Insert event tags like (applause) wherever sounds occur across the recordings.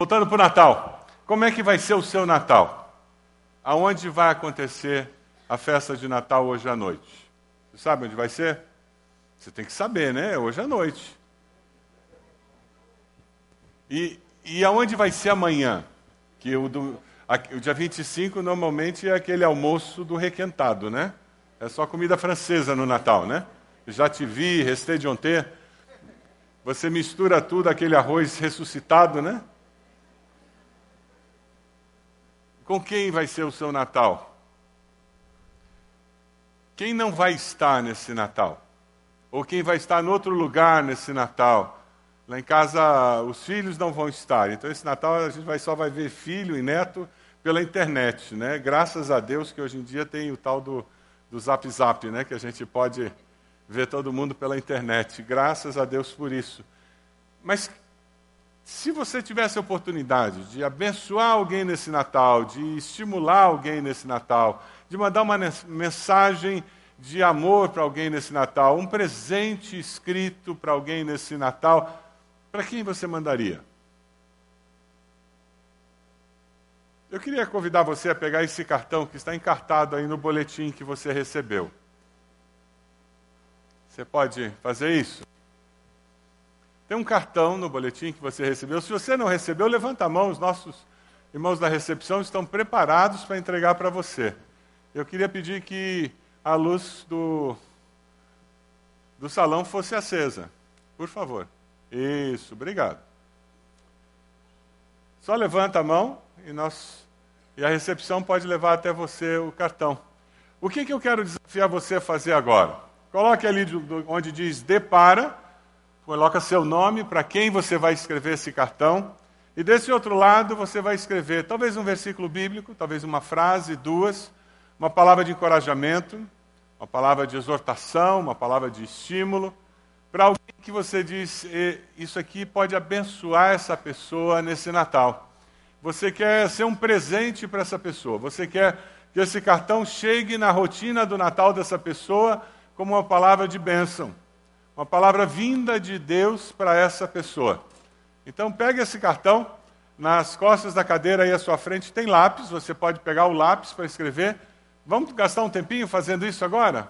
Voltando para o Natal. Como é que vai ser o seu Natal? Aonde vai acontecer a festa de Natal hoje à noite? Você sabe onde vai ser? Você tem que saber, né? Hoje à noite. E, e aonde vai ser amanhã? Que o, do, a, o dia 25 normalmente é aquele almoço do requentado, né? É só comida francesa no Natal, né? Já te vi, restei de ontem. Você mistura tudo, aquele arroz ressuscitado, né? Com quem vai ser o seu Natal? Quem não vai estar nesse Natal? Ou quem vai estar em outro lugar nesse Natal? Lá em casa os filhos não vão estar. Então esse Natal a gente vai, só vai ver filho e neto pela internet, né? Graças a Deus que hoje em dia tem o tal do, do Zap Zap, né? Que a gente pode ver todo mundo pela internet. Graças a Deus por isso. Mas se você tivesse a oportunidade de abençoar alguém nesse Natal, de estimular alguém nesse Natal, de mandar uma mensagem de amor para alguém nesse Natal, um presente escrito para alguém nesse Natal, para quem você mandaria? Eu queria convidar você a pegar esse cartão que está encartado aí no boletim que você recebeu. Você pode fazer isso? Tem um cartão no boletim que você recebeu. Se você não recebeu, levanta a mão, os nossos irmãos da recepção estão preparados para entregar para você. Eu queria pedir que a luz do, do salão fosse acesa. Por favor. Isso, obrigado. Só levanta a mão e, nós, e a recepção pode levar até você o cartão. O que, que eu quero desafiar você a fazer agora? Coloque ali onde diz depara coloca seu nome para quem você vai escrever esse cartão. E desse outro lado você vai escrever talvez um versículo bíblico, talvez uma frase, duas, uma palavra de encorajamento, uma palavra de exortação, uma palavra de estímulo, para alguém que você diz, isso aqui pode abençoar essa pessoa nesse Natal. Você quer ser um presente para essa pessoa, você quer que esse cartão chegue na rotina do Natal dessa pessoa como uma palavra de bênção uma palavra vinda de Deus para essa pessoa. Então, pegue esse cartão, nas costas da cadeira aí à sua frente tem lápis, você pode pegar o lápis para escrever. Vamos gastar um tempinho fazendo isso agora?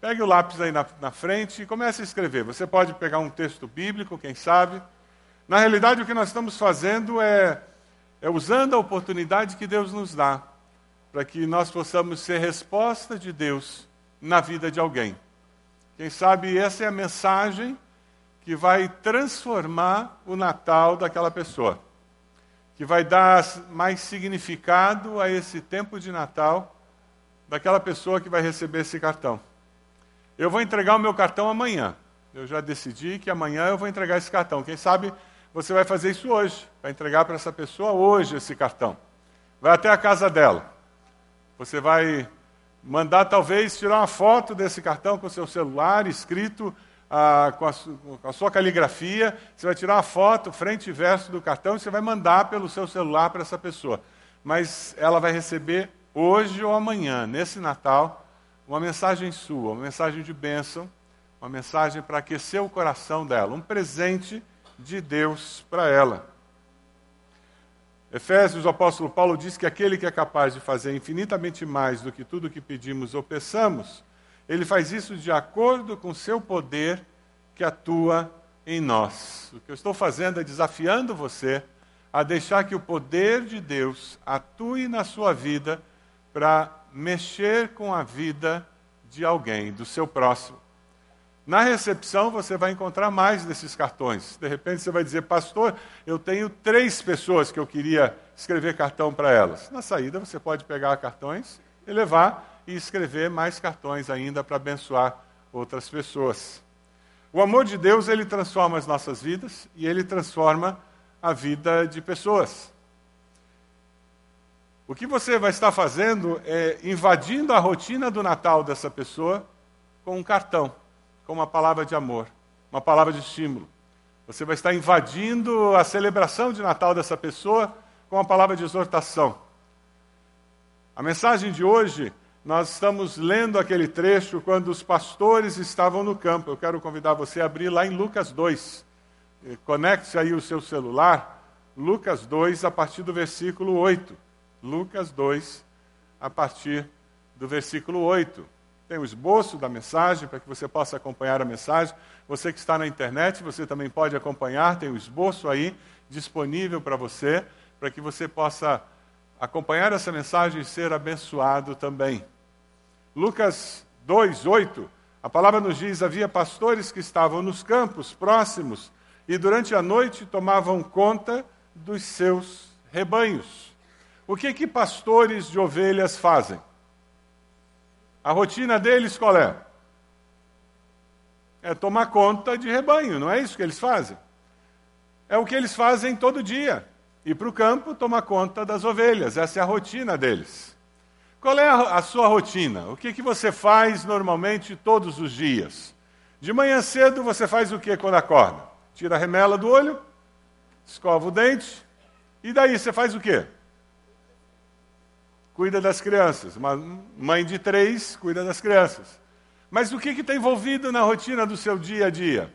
Pegue o lápis aí na, na frente e comece a escrever. Você pode pegar um texto bíblico, quem sabe. Na realidade, o que nós estamos fazendo é, é usando a oportunidade que Deus nos dá para que nós possamos ser resposta de Deus na vida de alguém. Quem sabe essa é a mensagem que vai transformar o Natal daquela pessoa, que vai dar mais significado a esse tempo de Natal daquela pessoa que vai receber esse cartão. Eu vou entregar o meu cartão amanhã. Eu já decidi que amanhã eu vou entregar esse cartão. Quem sabe você vai fazer isso hoje, vai entregar para essa pessoa hoje esse cartão. Vai até a casa dela. Você vai mandar talvez tirar uma foto desse cartão com o seu celular, escrito ah, com, a com, a sua caligrafia. Você vai tirar uma foto, frente e verso do cartão, e você vai mandar pelo seu celular para essa pessoa. Mas ela vai receber hoje ou amanhã, nesse Natal, uma mensagem sua, uma mensagem de bênção, uma mensagem para aquecer o coração dela, um presente de Deus para ela. Efésios, o apóstolo Paulo diz que aquele que é capaz de fazer infinitamente mais do que tudo que pedimos ou peçamos, ele faz isso de acordo com o seu poder que atua em nós. O que eu estou fazendo é desafiando você a deixar que o poder de Deus atue na sua vida para mexer com a vida de alguém, do seu próximo. Na recepção você vai encontrar mais desses cartões. De repente você vai dizer, pastor, eu tenho três pessoas que eu queria escrever cartão para elas. Na saída você pode pegar cartões e levar e escrever mais cartões ainda para abençoar outras pessoas. O amor de Deus ele transforma as nossas vidas e ele transforma a vida de pessoas. O que você vai estar fazendo é invadindo a rotina do Natal dessa pessoa com um cartão com uma palavra de amor, uma palavra de estímulo. Você vai estar invadindo a celebração de Natal dessa pessoa com uma palavra de exortação. A mensagem de hoje, nós estamos lendo aquele trecho quando os pastores estavam no campo. Eu quero convidar você a abrir lá em Lucas 2. conecte aí o seu celular, Lucas 2, a partir do versículo 8. Lucas 2, a partir do versículo 8. Tem o esboço da mensagem para que você possa acompanhar a mensagem. Você que está na internet, você também pode acompanhar, tem o esboço aí disponível para você, para que você possa acompanhar essa mensagem e ser abençoado também. Lucas 2, 8, a palavra nos diz: havia pastores que estavam nos campos próximos e durante a noite tomavam conta dos seus rebanhos. O que que pastores de ovelhas fazem? A rotina deles qual é? É tomar conta de rebanho, não é isso que eles fazem? É o que eles fazem todo dia. Ir para o campo tomar conta das ovelhas, essa é a rotina deles. Qual é a, sua rotina? O que, que você faz normalmente todos os dias? De manhã cedo você faz o que quando acorda? Tira a remela do olho, escova o dente, e daí você faz o quê? Cuida das crianças. Uma mãe de três cuida das crianças. Mas o que está envolvido na rotina do seu dia a dia?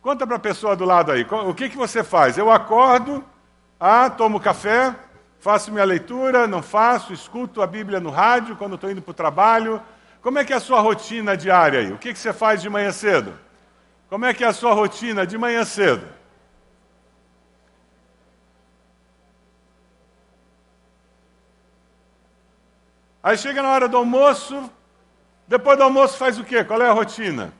Conta para a pessoa do lado aí. O que, que você faz? Eu acordo, ah, tomo café, faço minha leitura, não faço, escuto a Bíblia no rádio quando estou indo para o trabalho. Como é que é a sua rotina diária aí? O que, que você faz de manhã cedo? Como é que é a sua rotina de manhã cedo? Aí chega na hora do almoço, depois do almoço faz o quê? Qual é a rotina?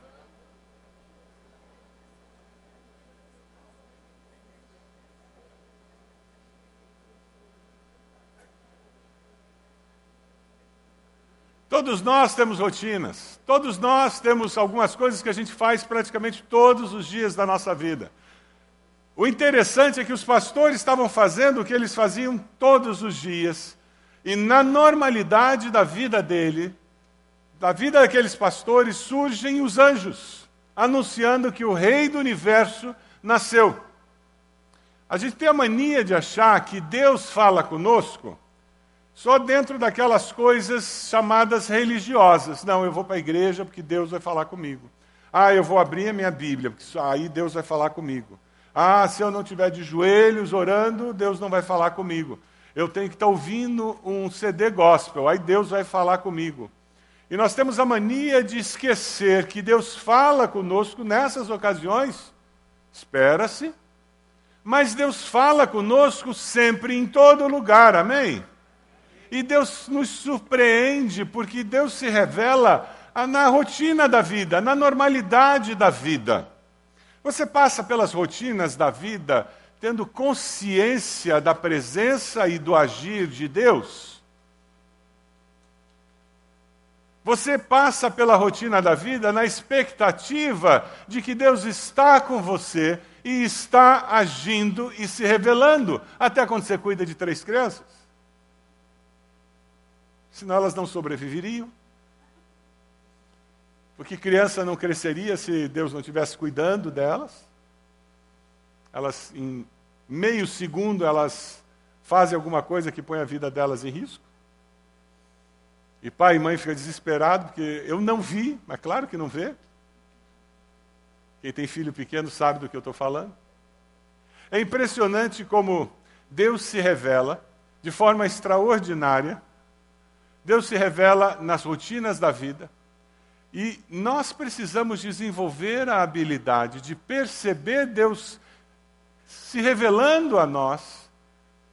Todos nós temos rotinas, todos nós temos algumas coisas que a gente faz praticamente todos os dias da nossa vida. O interessante é que os pastores estavam fazendo o que eles faziam todos os dias, e na normalidade da vida dele, da vida daqueles pastores, surgem os anjos, anunciando que o Rei do universo nasceu. A gente tem a mania de achar que Deus fala conosco só dentro daquelas coisas chamadas religiosas. Não, eu vou para a igreja porque Deus vai falar comigo. Ah, eu vou abrir a minha Bíblia, porque aí Deus vai falar comigo. Ah, se eu não estiver de joelhos orando, Deus não vai falar comigo. Eu tenho que estar ouvindo um CD gospel, aí Deus vai falar comigo. E nós temos a mania de esquecer que Deus fala conosco nessas ocasiões, espera-se, mas Deus fala conosco sempre, em todo lugar, amém? E Deus nos surpreende, porque Deus se revela na rotina da vida, na normalidade da vida. Você passa pelas rotinas da vida tendo consciência da presença e do agir de Deus? Você passa pela rotina da vida na expectativa de que Deus está com você e está agindo e se revelando, até quando você cuida de três crianças? senão elas não sobreviveriam. Porque criança não cresceria se Deus não estivesse cuidando delas. Elas, em meio segundo, elas fazem alguma coisa que põe a vida delas em risco. E pai e mãe ficam desesperados, porque eu não vi, mas claro que não vê. Quem tem filho pequeno sabe do que eu estou falando. É impressionante como Deus se revela de forma extraordinária Deus se revela nas rotinas da vida. E nós precisamos desenvolver a habilidade de perceber Deus se revelando a nós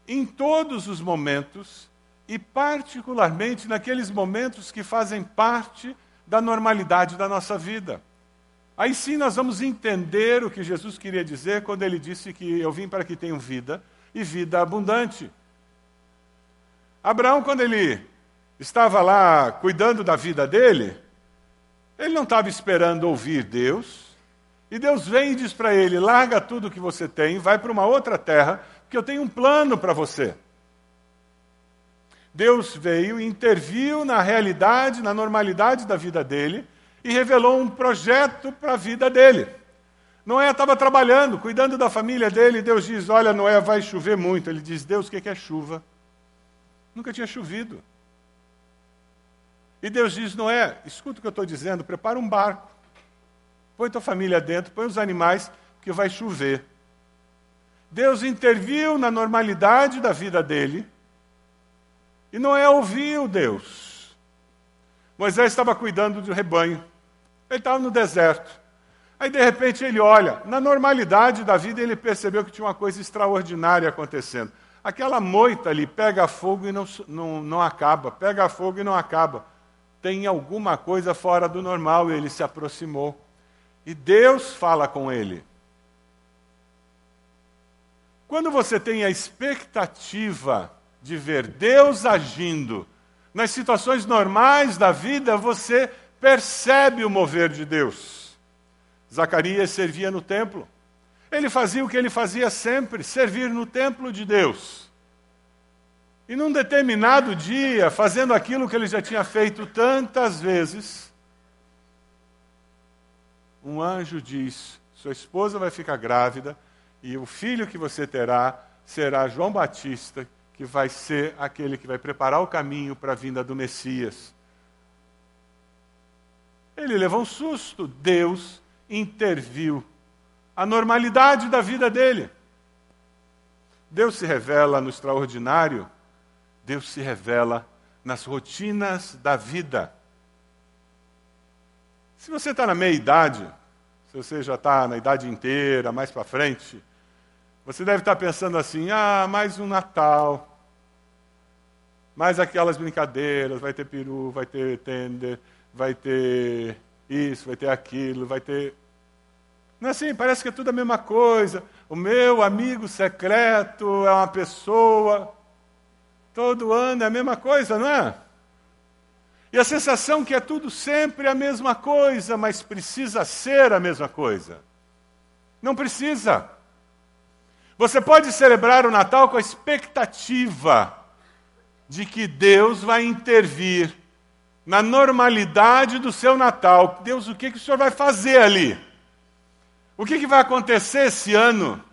em todos os momentos e, particularmente, naqueles momentos que fazem parte da normalidade da nossa vida. Aí sim nós vamos entender o que Jesus queria dizer quando ele disse que eu vim para que tenham vida e vida abundante. Abraão, quando ele estava lá cuidando da vida dele, ele não estava esperando ouvir Deus. E Deus vem e diz para ele: larga tudo que você tem, vai para uma outra terra, porque eu tenho um plano para você. Deus veio e interviu na realidade, na normalidade da vida dele e revelou um projeto para a vida dele. Noé estava trabalhando, cuidando da família dele, e Deus diz: Olha, Noé, vai chover muito. Ele diz: Deus, o que é chuva? Nunca tinha chovido. E Deus diz: Noé, escuta o que eu estou dizendo, prepara um barco, põe tua família dentro, põe os animais, que vai chover. Deus interviu na normalidade da vida dele e Noé ouviu Deus. Moisés estava cuidando do rebanho. Ele estava no deserto. Aí, de repente, ele olha. Na normalidade da vida, ele percebeu que tinha uma coisa extraordinária acontecendo. Aquela moita ali pega fogo e não, não, não acaba, pega fogo e não acaba. Tem alguma coisa fora do normal. Ele se aproximou. E Deus fala com ele. Quando você tem a expectativa de ver Deus agindo nas situações normais da vida, você percebe o mover de Deus. Zacarias servia no templo. Ele fazia o que ele fazia sempre, servir no templo de Deus. E num determinado dia, fazendo aquilo que ele já tinha feito tantas vezes, um anjo diz: Sua esposa vai ficar grávida e o filho que você terá será João Batista, que vai ser aquele que vai preparar o caminho para a vinda do Messias. Ele levou um susto, Deus interviu. A normalidade da vida dele. Deus se revela no extraordinário, Deus se revela nas rotinas da vida. Se você está na meia idade, se você já está na idade inteira, mais para frente, você deve estar tá pensando assim: ah, mais um Natal, mais aquelas brincadeiras, vai ter peru, vai ter tender, vai ter isso, vai ter aquilo, vai ter. Não é assim, parece que é tudo a mesma coisa. O meu amigo secreto é uma pessoa. Todo ano é a mesma coisa, não é? E a sensação que é tudo sempre a mesma coisa, mas precisa ser a mesma coisa. Não precisa. Você pode celebrar o Natal com a expectativa de que Deus vai intervir na normalidade do seu Natal. Deus, o que, que o senhor vai fazer ali? O que, que vai acontecer esse ano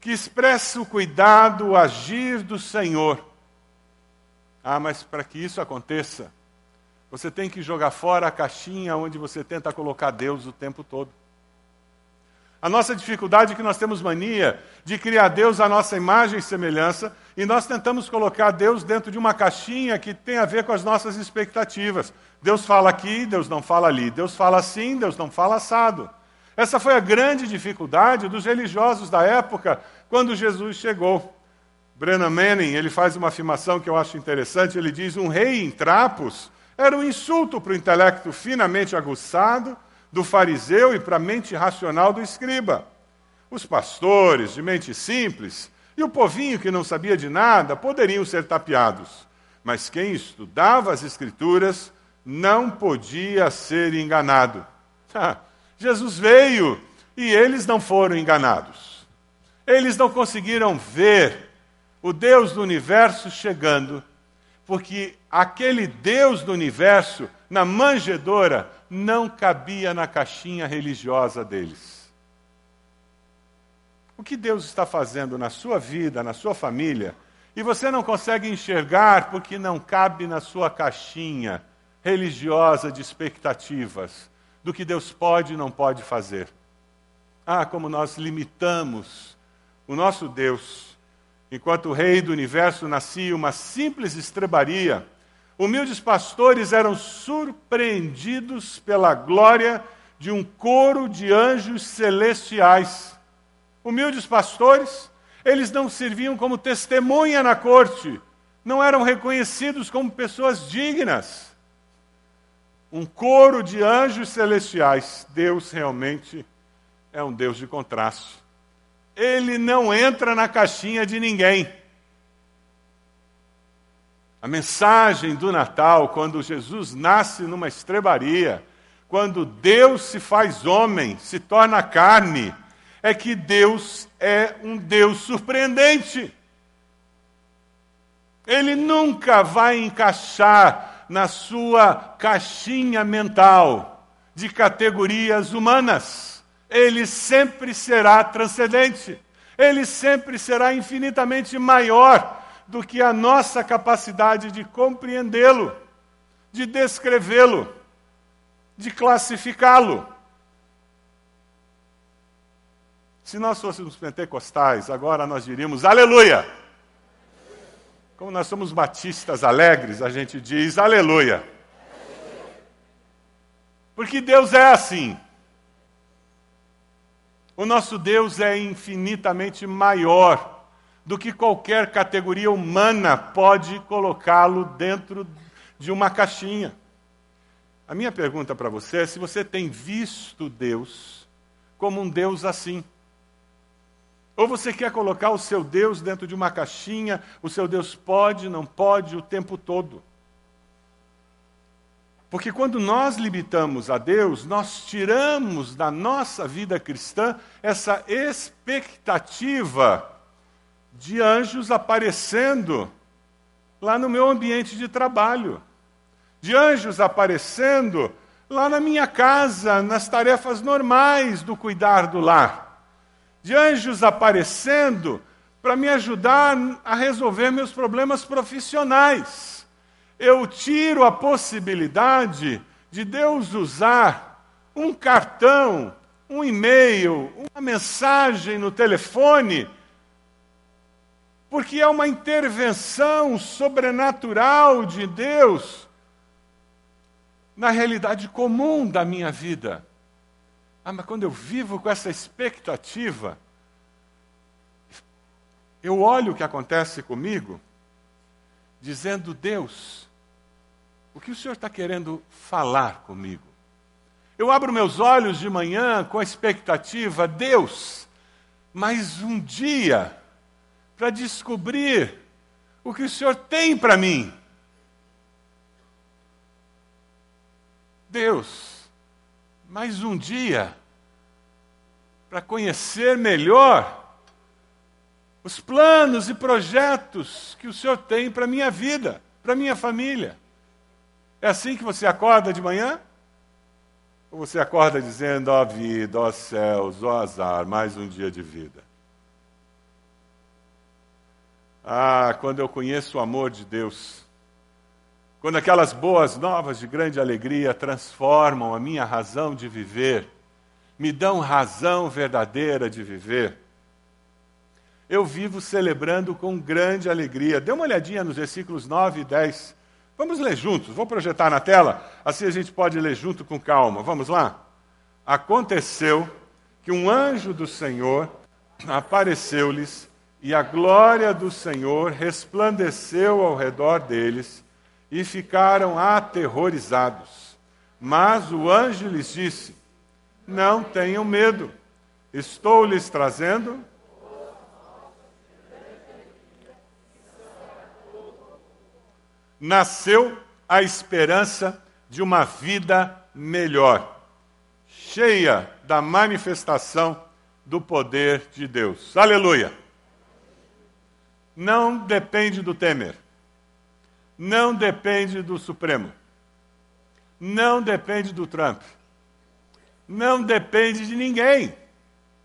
que expressa o cuidado, o agir do Senhor? Ah, mas para que isso aconteça, você tem que jogar fora a caixinha onde você tenta colocar Deus o tempo todo. A nossa dificuldade é que nós temos mania de criar Deus à nossa imagem e semelhança, e nós tentamos colocar Deus dentro de uma caixinha que tem a ver com as nossas expectativas. Deus fala aqui, Deus não fala ali. Deus fala assim, Deus não fala assado. Essa foi a grande dificuldade dos religiosos da época quando Jesus chegou. Brennan Manning, ele faz uma afirmação que eu acho interessante, ele diz: "Um rei em trapos era um insulto para o intelecto finamente aguçado do fariseu e para a mente racional do escriba. Os pastores, de mente simples, e o povinho que não sabia de nada poderiam ser tapeados. Mas quem estudava as Escrituras não podia ser enganado. Jesus veio e eles não foram enganados. Eles não conseguiram ver o Deus do universo chegando, porque aquele Deus do universo, na manjedora, não cabia na caixinha religiosa deles. O que Deus está fazendo na sua vida, na sua família, e você não consegue enxergar porque não cabe na sua caixinha religiosa de expectativas do que Deus pode e não pode fazer. Ah, como nós limitamos o nosso Deus. Enquanto o Rei do universo nascia uma simples estrebaria, humildes pastores eram surpreendidos pela glória de um coro de anjos celestiais. Humildes pastores, eles não serviam como testemunha na corte, não eram reconhecidos como pessoas dignas. Um coro de anjos celestiais. Deus realmente é um Deus de contraste. Ele não entra na caixinha de ninguém. A mensagem do Natal, quando Jesus nasce numa estrebaria, quando Deus se faz homem, se torna carne, é que Deus é um Deus surpreendente. Ele nunca vai encaixar na sua caixinha mental de categorias humanas. Ele sempre será transcendente. Ele sempre será infinitamente maior do que a nossa capacidade de compreendê-lo, de descrevê-lo, de classificá-lo. Se nós fôssemos pentecostais, agora nós diríamos aleluia. Como nós somos batistas alegres, a gente diz aleluia. Porque Deus é assim. O nosso Deus é infinitamente maior do que qualquer categoria humana pode colocá-lo dentro de uma caixinha. A minha pergunta para você é se você tem visto Deus como um Deus assim. Ou você quer colocar o seu Deus dentro de uma caixinha, o seu Deus pode, não pode, o tempo todo. Porque quando nós limitamos a Deus, nós tiramos da nossa vida cristã essa expectativa de anjos aparecendo lá no meu ambiente de trabalho, de anjos aparecendo lá na minha casa, nas tarefas normais do cuidar do lar, de anjos aparecendo para me ajudar a resolver meus problemas profissionais eu tiro a possibilidade de Deus usar um cartão, um e-mail, uma mensagem no telefone, porque é uma intervenção sobrenatural de Deus na realidade comum da minha vida. Ah, mas quando eu vivo com essa expectativa, eu olho o que acontece comigo, dizendo: Deus, o que o Senhor está querendo falar comigo? Eu abro meus olhos de manhã com a expectativa, Deus, mais um dia para descobrir o que o Senhor tem para mim. Deus, mais um dia para conhecer melhor os planos e projetos que o Senhor tem para minha vida, para minha família. É assim que você acorda de manhã? Ou você acorda dizendo, ó oh, vida, ó oh, céus, ó oh, azar, mais um dia de vida? Ah, quando eu conheço o amor de Deus, quando aquelas boas novas de grande alegria transformam a minha razão de viver, me dão razão verdadeira de viver, eu vivo celebrando com grande alegria. Dê uma olhadinha nos versículos 9 e 10 Vamos ler juntos, vou projetar na tela, assim a gente pode ler junto com calma. Vamos lá? Aconteceu que um anjo do Senhor apareceu-lhes e a glória do Senhor resplandeceu ao redor deles e ficaram aterrorizados. Mas o anjo lhes disse: Não tenham medo, estou lhes trazendo nasceu a esperança de uma vida melhor, cheia da manifestação do poder de Deus. Aleluia! Não depende do Temer, não depende do Supremo, não depende do Trump, não depende de ninguém,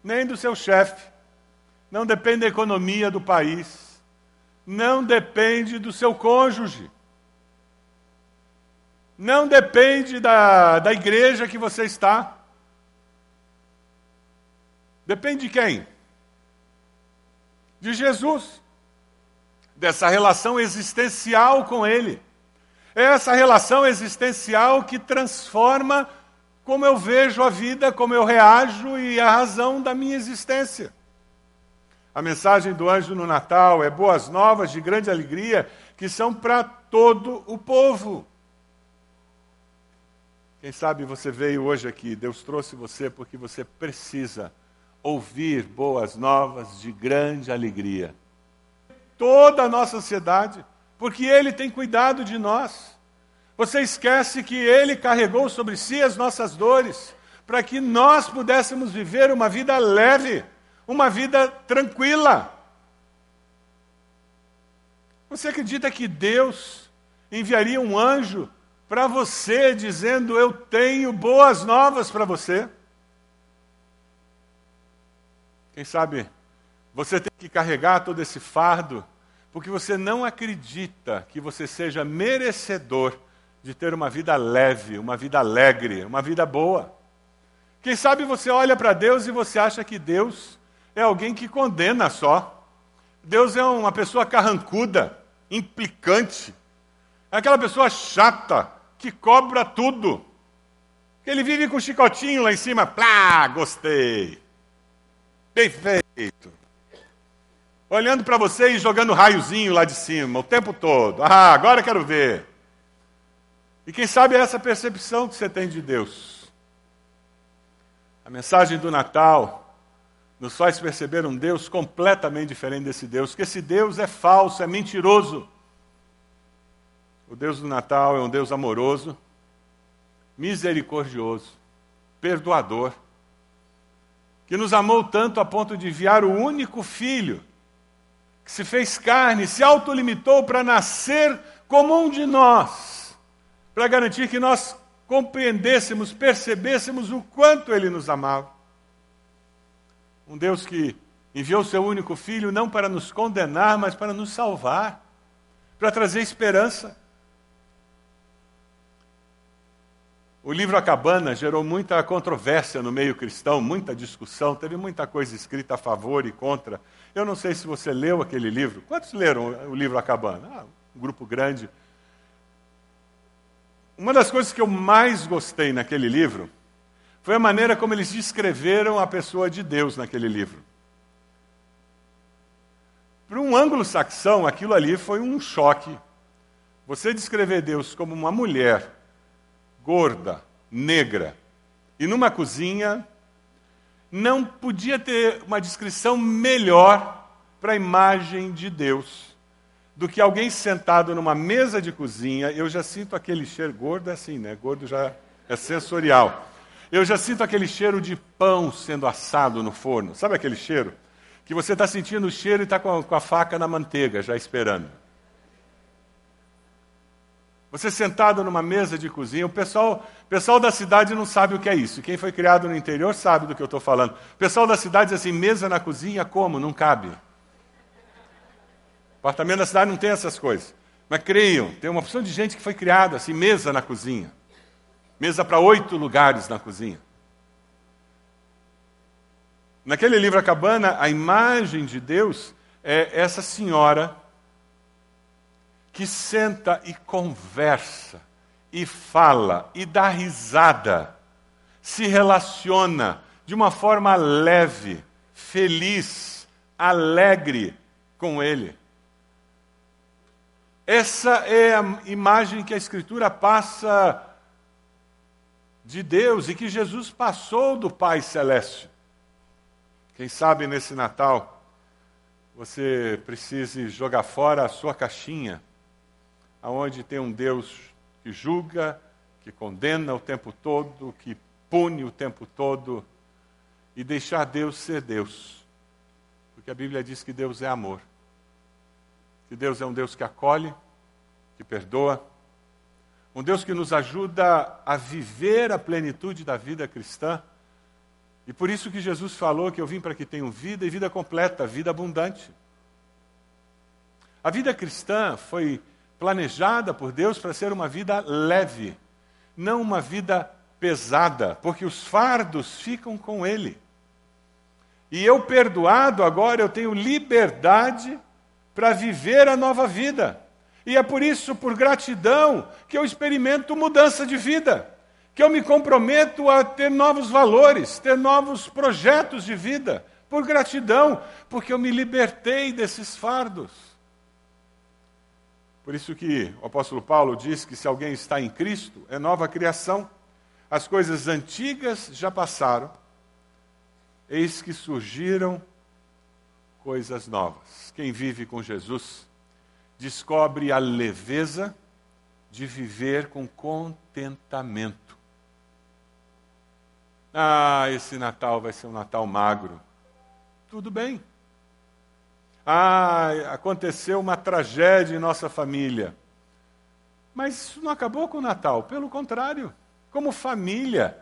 nem do seu chefe, não depende da economia do país, não depende do seu cônjuge não depende da, da igreja que você está. Depende de quem? De Jesus. Dessa relação existencial com Ele. É essa relação existencial que transforma como eu vejo a vida, como eu reajo e a razão da minha existência. A mensagem do anjo no Natal é boas novas de grande alegria que são para todo o povo. Quem sabe você veio hoje aqui, Deus trouxe você porque você precisa ouvir boas novas de grande alegria. Toda a nossa ansiedade, porque Ele tem cuidado de nós. Você esquece que Ele carregou sobre si as nossas dores, para que nós pudéssemos viver uma vida leve, uma vida tranquila. Você acredita que Deus enviaria um anjo para você, dizendo: Eu tenho boas novas para você. Quem sabe você tem que carregar todo esse fardo, porque você não acredita que você seja merecedor de ter uma vida leve, uma vida alegre, uma vida boa. Quem sabe você olha para Deus e você acha que Deus é alguém que condena só. Deus é uma pessoa carrancuda, implicante. É aquela pessoa chata, que cobra tudo. Ele vive com chicotinho lá em cima. Plá, gostei. Bem feito. Olhando para você e jogando raiozinho lá de cima o tempo todo. Ah, agora quero ver. E quem sabe é essa percepção que você tem de Deus. A mensagem do Natal nos faz perceber um Deus completamente diferente desse Deus, que esse Deus é falso, é mentiroso. O Deus do Natal é um Deus amoroso, misericordioso, perdoador, que nos amou tanto a ponto de enviar o único filho, que se fez carne, se autolimitou para nascer como um de nós, para garantir que nós compreendêssemos, percebêssemos o quanto ele nos amava. Um Deus que enviou seu único filho não para nos condenar, mas para nos salvar, para trazer esperança. O livro A Cabana gerou muita controvérsia no meio cristão, muita discussão, teve muita coisa escrita a favor e contra. Eu não sei se você leu aquele livro. Quantos leram o livro A Cabana? Ah, um grupo grande. Uma das coisas que eu mais gostei naquele livro foi a maneira como eles descreveram a pessoa de Deus naquele livro. Para um anglo-saxão, aquilo ali foi um choque. Você descrever Deus como uma mulher gorda, negra, e numa cozinha, não podia ter uma descrição melhor para a imagem de Deus do que alguém sentado numa mesa de cozinha. Eu já sinto aquele cheiro gordo, é assim, né? Gordo já é sensorial. Eu já sinto aquele cheiro de pão sendo assado no forno. Sabe aquele cheiro? Que você está sentindo o cheiro e está com, com a faca na manteiga, já esperando. Você sentado numa mesa de cozinha, o pessoal, pessoal da cidade não sabe o que é isso. Quem foi criado no interior sabe do que eu estou falando. O pessoal da cidade diz assim: mesa na cozinha, como? Não cabe. Apartamento da cidade não tem essas coisas. Mas creiam, tem uma opção de gente que foi criada assim, mesa na cozinha. Mesa para oito lugares na cozinha. Naquele livro A Cabana, a imagem de Deus é essa senhora que senta e conversa, e fala, e dá risada, se relaciona de uma forma leve, feliz, alegre com Ele. Essa é a imagem que a Escritura passa de Deus e que Jesus passou do Pai Celeste. Quem sabe nesse Natal você precise jogar fora a sua caixinha aonde tem um Deus que julga, que condena o tempo todo, que pune o tempo todo, e deixar Deus ser Deus. Porque a Bíblia diz que Deus é amor. Que Deus é um Deus que acolhe, que perdoa, um Deus que nos ajuda a viver a plenitude da vida cristã. E por isso que Jesus falou que eu vim para que tenham vida e vida completa, vida abundante. A vida cristã foi planejada por Deus para ser uma vida leve, não uma vida pesada, porque os fardos ficam com Ele. E eu, perdoado, agora eu tenho liberdade para viver a nova vida. E é por isso, por gratidão, que eu experimento mudança de vida, que eu me comprometo a ter novos valores, ter novos projetos de vida, por gratidão, porque eu me libertei desses fardos. Por isso que o apóstolo Paulo diz que se alguém está em Cristo, é nova criação. As coisas antigas já passaram, eis que surgiram coisas novas. Quem vive com Jesus descobre a leveza de viver com contentamento. Ah, esse Natal vai ser um Natal magro. Tudo bem. Ah, aconteceu uma tragédia em nossa família. Mas isso não acabou com o Natal, pelo contrário, como família,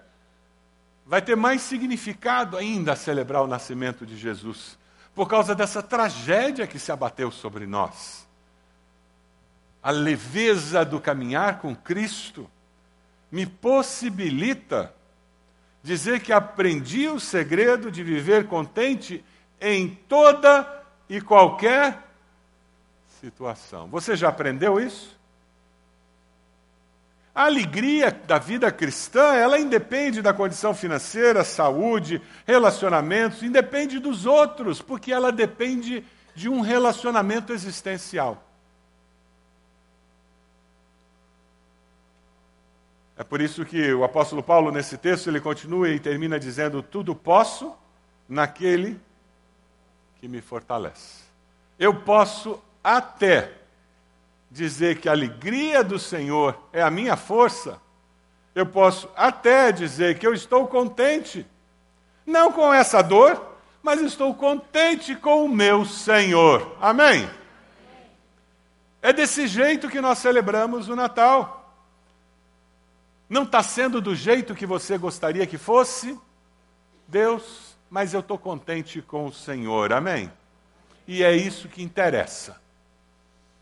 vai ter mais significado ainda celebrar o nascimento de Jesus, por causa dessa tragédia que se abateu sobre nós. A leveza do caminhar com Cristo me possibilita dizer que aprendi o segredo de viver contente em toda e qualquer situação. Você já aprendeu isso? A alegria da vida cristã, ela independe da condição financeira, saúde, relacionamentos, independe dos outros, porque ela depende de um relacionamento existencial. É por isso que o apóstolo Paulo, nesse texto, ele continua e termina dizendo: Tudo posso naquele que me fortalece. Eu posso até dizer que a alegria do Senhor é a minha força. Eu posso até dizer que eu estou contente, não com essa dor, mas estou contente com o meu Senhor. Amém? É desse jeito que nós celebramos o Natal. Não está sendo do jeito que você gostaria que fosse, Deus, mas eu estou contente com o Senhor. Amém? E é isso que interessa.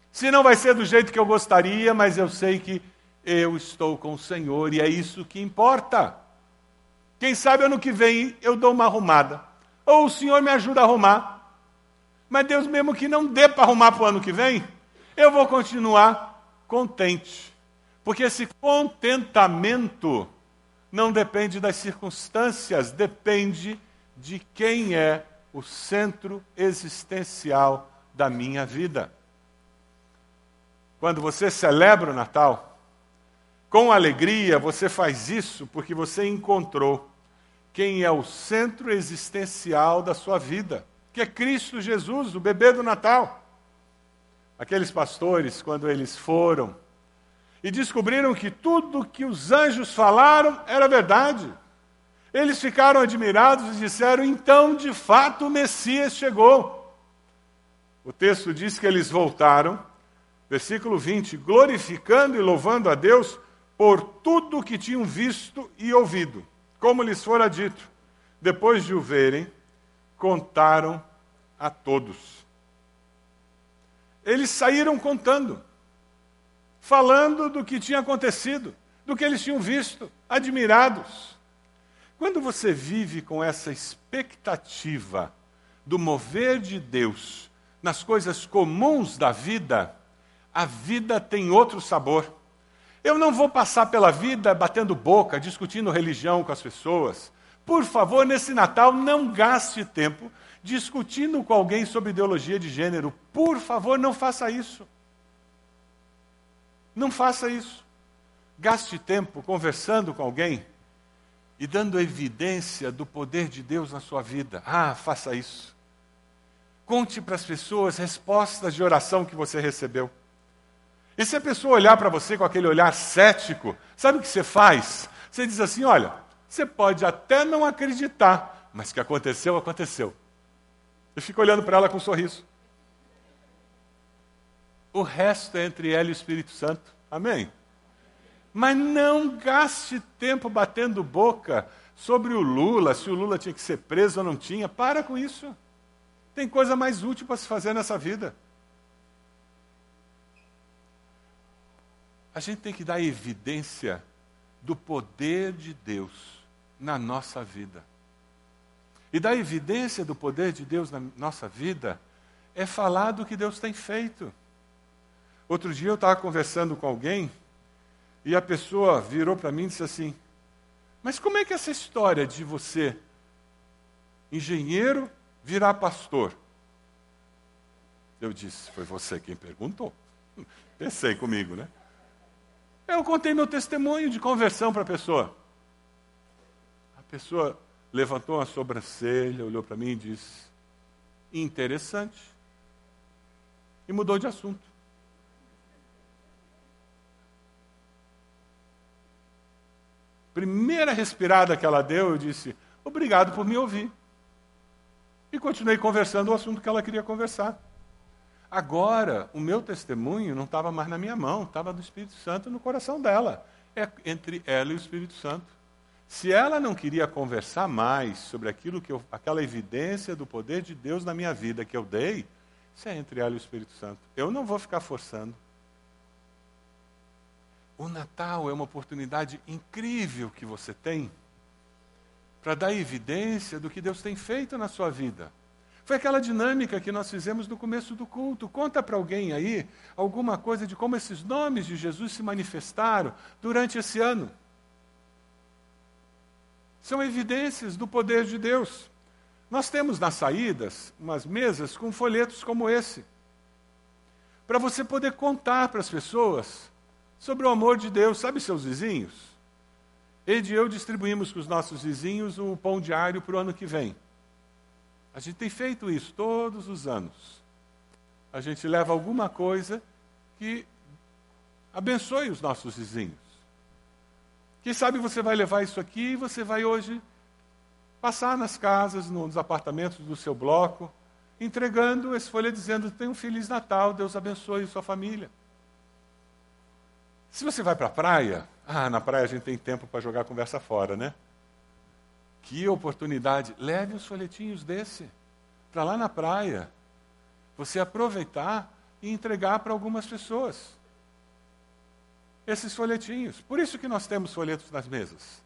Se não vai ser do jeito que eu gostaria, mas eu sei que eu estou com o Senhor e é isso que importa. Quem sabe ano que vem eu dou uma arrumada. Ou o Senhor me ajuda a arrumar. Mas Deus, mesmo que não dê para arrumar para o ano que vem, eu vou continuar contente. Porque esse contentamento não depende das circunstâncias, depende de quem é o centro existencial da minha vida. Quando você celebra o Natal, com alegria você faz isso porque você encontrou quem é o centro existencial da sua vida, que é Cristo Jesus, o bebê do Natal. Aqueles pastores, quando eles foram e descobriram que tudo que os anjos falaram era verdade, eles ficaram admirados e disseram: então, de fato, o Messias chegou. O texto diz que eles voltaram, versículo 20, glorificando e louvando a Deus por tudo o que tinham visto e ouvido como lhes fora dito. Depois de o verem, contaram a todos. Eles saíram contando, falando do que tinha acontecido, do que eles tinham visto, admirados. Quando você vive com essa expectativa do mover de Deus nas coisas comuns da vida, a vida tem outro sabor. Eu não vou passar pela vida batendo boca, discutindo religião com as pessoas. Por favor, nesse Natal, não gaste tempo discutindo com alguém sobre ideologia de gênero. Por favor, não faça isso. Não faça isso. Gaste tempo conversando com alguém e dando evidência do poder de Deus na sua vida. Ah, faça isso. Conte para as pessoas respostas de oração que você recebeu. E se a pessoa olhar para você com aquele olhar cético, sabe o que você faz? Você diz assim: olha, você pode até não acreditar, mas que aconteceu, aconteceu. Eu fico olhando para ela com um sorriso. O resto é entre ela e o Espírito Santo. Amém? Mas não gaste tempo batendo boca sobre o Lula, se o Lula tinha que ser preso ou não tinha. Para com isso. Tem coisa mais útil para se fazer nessa vida. a gente tem que dar evidência do poder de Deus na nossa vida. E dar evidência do poder de Deus na nossa vida é falar do que Deus tem feito. Outro dia eu estava conversando com alguém e a pessoa virou para mim e disse assim: Mas como é que essa história de você, engenheiro, virar pastor? Eu disse: Foi você quem perguntou. (laughs) Pensei comigo, né? Eu contei meu testemunho de conversão para a pessoa. A pessoa levantou uma sobrancelha, olhou para mim e disse: interessante. E mudou de assunto. Primeira respirada que ela deu, eu disse: obrigado por me ouvir. E continuei conversando o assunto que ela queria conversar. Agora, o meu testemunho não estava mais na minha mão, estava do Espírito Santo no coração dela. É entre ela e o Espírito Santo. Se ela não queria conversar mais sobre aquilo que eu, aquela evidência do poder de Deus na minha vida que eu dei, isso é entre ela e o Espírito Santo. Eu não vou ficar forçando. O Natal é uma oportunidade incrível que você tem para dar evidência do que Deus tem feito na sua vida Foi aquela dinâmica que nós fizemos no começo do culto. Conta para alguém aí alguma coisa de como esses nomes de Jesus se manifestaram durante esse ano. São evidências do poder de Deus. Nós temos nas saídas umas mesas com folhetos como esse, para você poder contar para as pessoas sobre o amor de Deus. Sabe seus vizinhos? Ed e eu distribuímos para os nossos vizinhos o pão diário para o ano que vem. A gente tem feito isso todos os anos. A gente leva alguma coisa que abençoe os nossos vizinhos. Quem sabe você vai levar isso aqui e você vai hoje passar nas casas, nos apartamentos do seu bloco, entregando esse folha dizendo: Tenha um Feliz Natal, Deus abençoe sua família. Se você vai para a praia, ah, na praia a gente tem tempo para jogar conversa fora, né? Que oportunidade! Leve os folhetinhos desse para lá na praia. Você aproveitar e entregar para algumas pessoas. Esses folhetinhos. Por isso que nós temos folhetos nas mesas.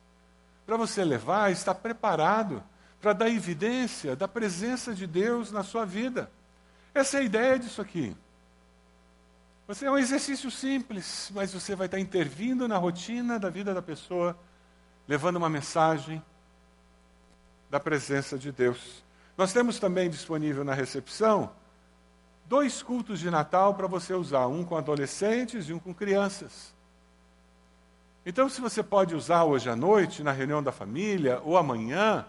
Para você levar, estar preparado para dar evidência da presença de Deus na sua vida. Essa é a ideia disso aqui. Você é um exercício simples, mas você vai estar intervindo na rotina da vida da pessoa, levando uma mensagem, da presença de Deus. Nós temos também disponível na recepção dois cultos de Natal para você usar, um com adolescentes e um com crianças. Então, se você pode usar hoje à noite, na reunião da família, ou amanhã,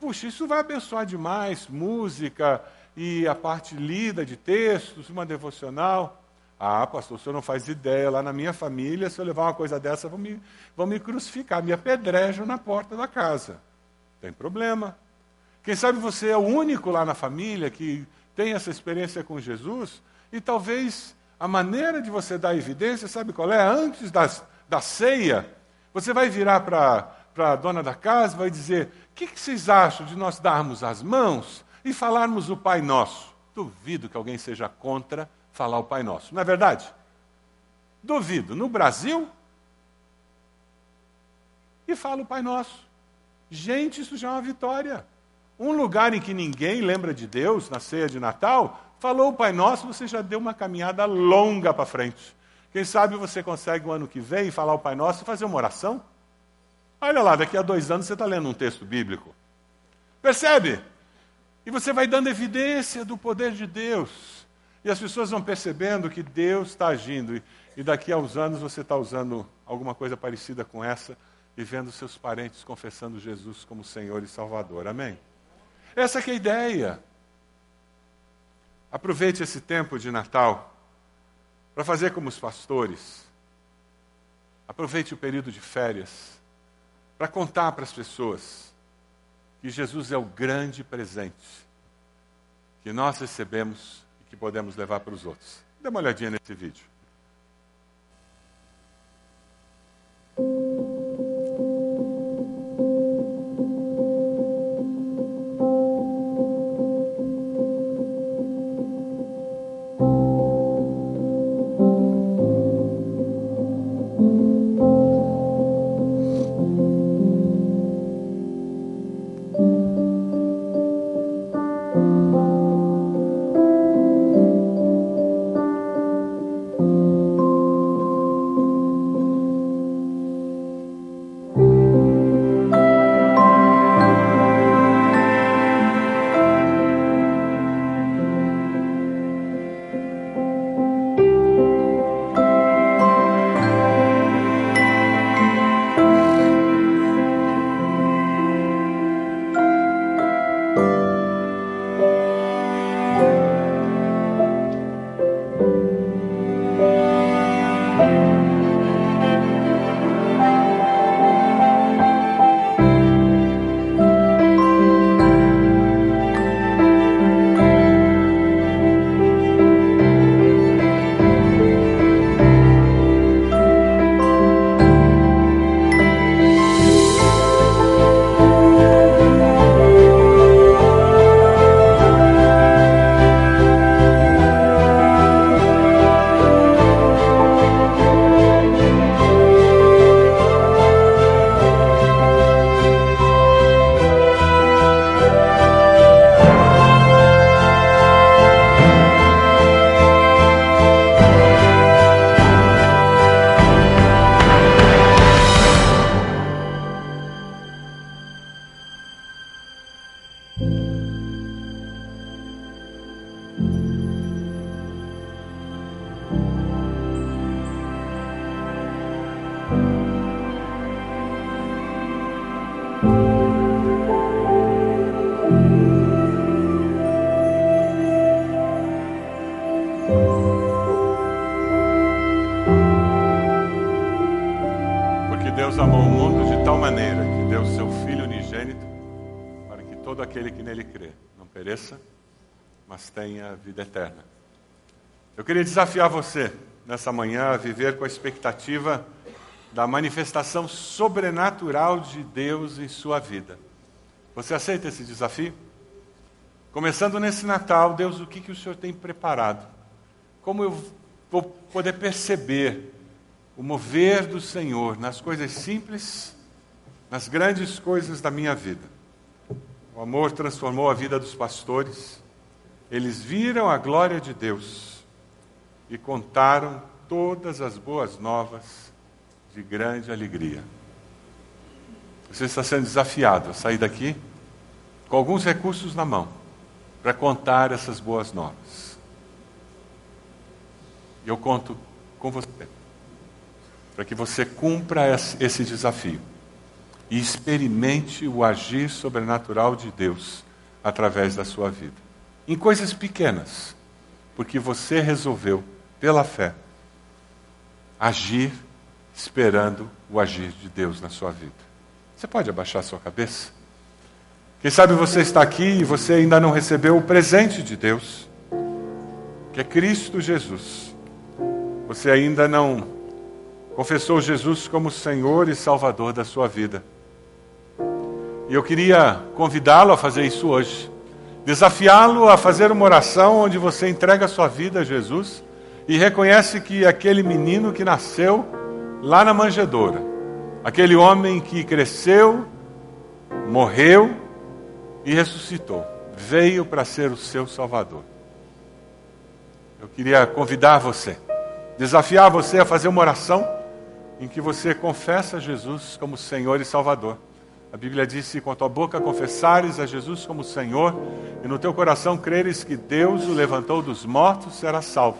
puxa, isso vai abençoar demais música e a parte lida de textos, uma devocional. Ah, pastor, o senhor não faz ideia, lá na minha família, se eu levar uma coisa dessa, vão me, vão me crucificar, me apedrejam na porta da casa. Tem problema. Quem sabe você é o único lá na família que tem essa experiência com Jesus e talvez a maneira de você dar evidência, sabe qual é? Antes das, da ceia, você vai virar para a dona da casa e vai dizer: O que, que vocês acham de nós darmos as mãos e falarmos o Pai Nosso? Duvido que alguém seja contra falar o Pai Nosso, não é verdade? Duvido. No Brasil, e fala o Pai Nosso. Gente, isso já é uma vitória. Um lugar em que ninguém lembra de Deus, na ceia de Natal, falou o Pai Nosso, você já deu uma caminhada longa para frente. Quem sabe você consegue o ano que vem falar o Pai Nosso e fazer uma oração? Olha lá, daqui a dois anos você está lendo um texto bíblico. Percebe? E você vai dando evidência do poder de Deus. E as pessoas vão percebendo que Deus está agindo. E daqui a uns anos você está usando alguma coisa parecida com essa e vendo seus parentes confessando Jesus como Senhor e Salvador. Amém? Essa é a ideia. Aproveite esse tempo de Natal para fazer como os pastores. Aproveite o período de férias para contar para as pessoas que Jesus é o grande presente que nós recebemos que podemos levar para os outros. Dê uma olhadinha nesse vídeo. aquele que nele crê não pereça, mas tenha vida eterna. Eu queria desafiar você nessa manhã a viver com a expectativa da manifestação sobrenatural de Deus em sua vida. Você aceita esse desafio? Começando nesse Natal, Deus, o que, que o Senhor tem preparado? Como eu vou poder perceber o mover do Senhor nas coisas simples, nas grandes coisas da minha vida? O amor transformou a vida dos pastores, eles viram a glória de Deus e contaram todas as boas novas de grande alegria. Você está sendo desafiado a sair daqui com alguns recursos na mão para contar essas boas novas. Eu conto com você para que você cumpra esse desafio e experimente o agir sobrenatural de Deus através da sua vida. Em coisas pequenas, porque você resolveu, pela fé, agir esperando o agir de Deus na sua vida. Você pode abaixar sua cabeça? Quem sabe você está aqui e você ainda não recebeu o presente de Deus, que é Cristo Jesus. Você ainda não confessou Jesus como Senhor e Salvador da sua vida. E eu queria convidá-lo a fazer isso hoje. Desafiá-lo a fazer uma oração onde você entrega a sua vida a Jesus e reconhece que aquele menino que nasceu lá na manjedoura. Aquele homem que cresceu, morreu e ressuscitou. Veio para ser o seu Salvador. Eu queria convidar você, desafiar você a fazer uma oração em que você confessa Jesus como Senhor e Salvador. A Bíblia diz: se com a tua boca confessares a Jesus como Senhor e no teu coração creres que Deus o levantou dos mortos, serás salvo.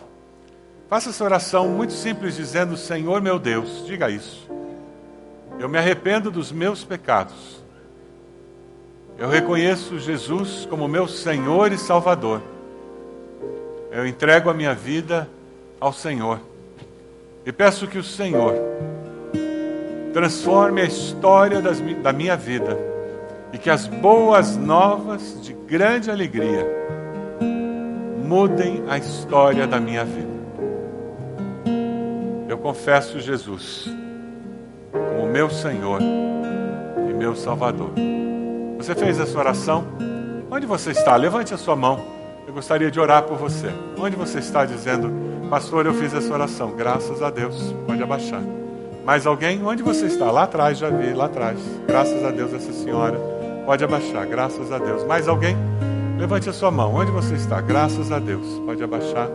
Faça essa oração muito simples, dizendo: Senhor meu Deus, diga isso. Eu me arrependo dos meus pecados. Eu reconheço Jesus como meu Senhor e Salvador. Eu entrego a minha vida ao Senhor. E peço que o Senhor transforme a história das, da minha vida e que as boas novas de grande alegria mudem a história da minha vida eu confesso Jesus como meu Senhor e meu Salvador. Você fez essa oração? Onde você está? Levante a sua mão. Eu gostaria de orar por você. Onde você está dizendo, Pastor, eu fiz essa oração? Graças a Deus. Pode abaixar. Mais alguém? Onde você está? Lá atrás, já vi, lá atrás. Graças a Deus, essa senhora. Pode abaixar. Graças a Deus. Mais alguém? Levante a sua mão. Onde você está? Graças a Deus. Pode abaixar.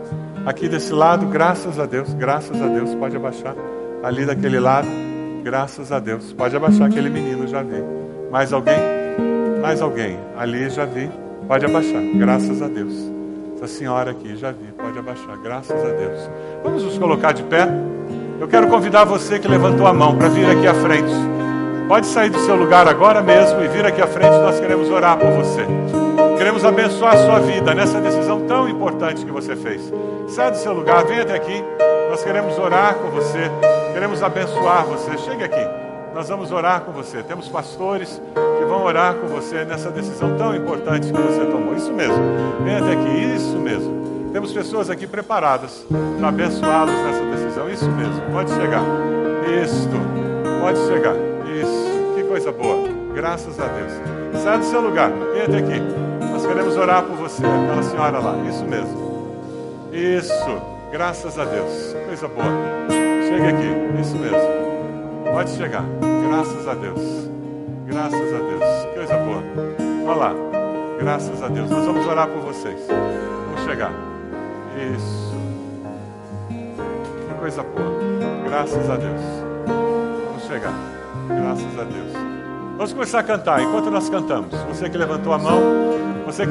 Aqui desse lado, graças a Deus. Graças a Deus. Pode abaixar. Ali daquele lado, graças a Deus. Pode abaixar. Aquele menino já vi. Mais alguém? Mais alguém? Ali já vi. Pode abaixar. Graças a Deus. Essa senhora aqui já vi. Pode abaixar. Graças a Deus. Vamos nos colocar de pé. Eu quero convidar você que levantou a mão para vir aqui à frente. Pode sair do seu lugar agora mesmo e vir aqui à frente, nós queremos orar por você. Queremos abençoar a sua vida nessa decisão tão importante que você fez. Sai do seu lugar, venha até aqui. Nós queremos orar com você, queremos abençoar você. Chegue aqui, nós vamos orar com você. Temos pastores que vão orar com você nessa decisão tão importante que você tomou. Isso mesmo, venha até aqui, isso mesmo. Temos pessoas aqui preparadas para abençoá-los nessa decisão. Isso mesmo, pode chegar. Isto, pode chegar coisa boa. Graças a Deus. Sai do seu lugar. Entre aqui. Nós queremos orar por você, aquela senhora lá. Isso mesmo. Isso. Graças a Deus. Coisa boa. Chegue aqui. Isso mesmo. Pode chegar. Graças a Deus. Graças a Deus. Coisa boa. Olha lá. Graças a Deus. Nós vamos orar por vocês. Vamos chegar. Isso. Que coisa boa. Graças a Deus. Vamos chegar. Graças a Deus. Vamos começar a cantar. Enquanto nós cantamos, você que levantou a mão, você que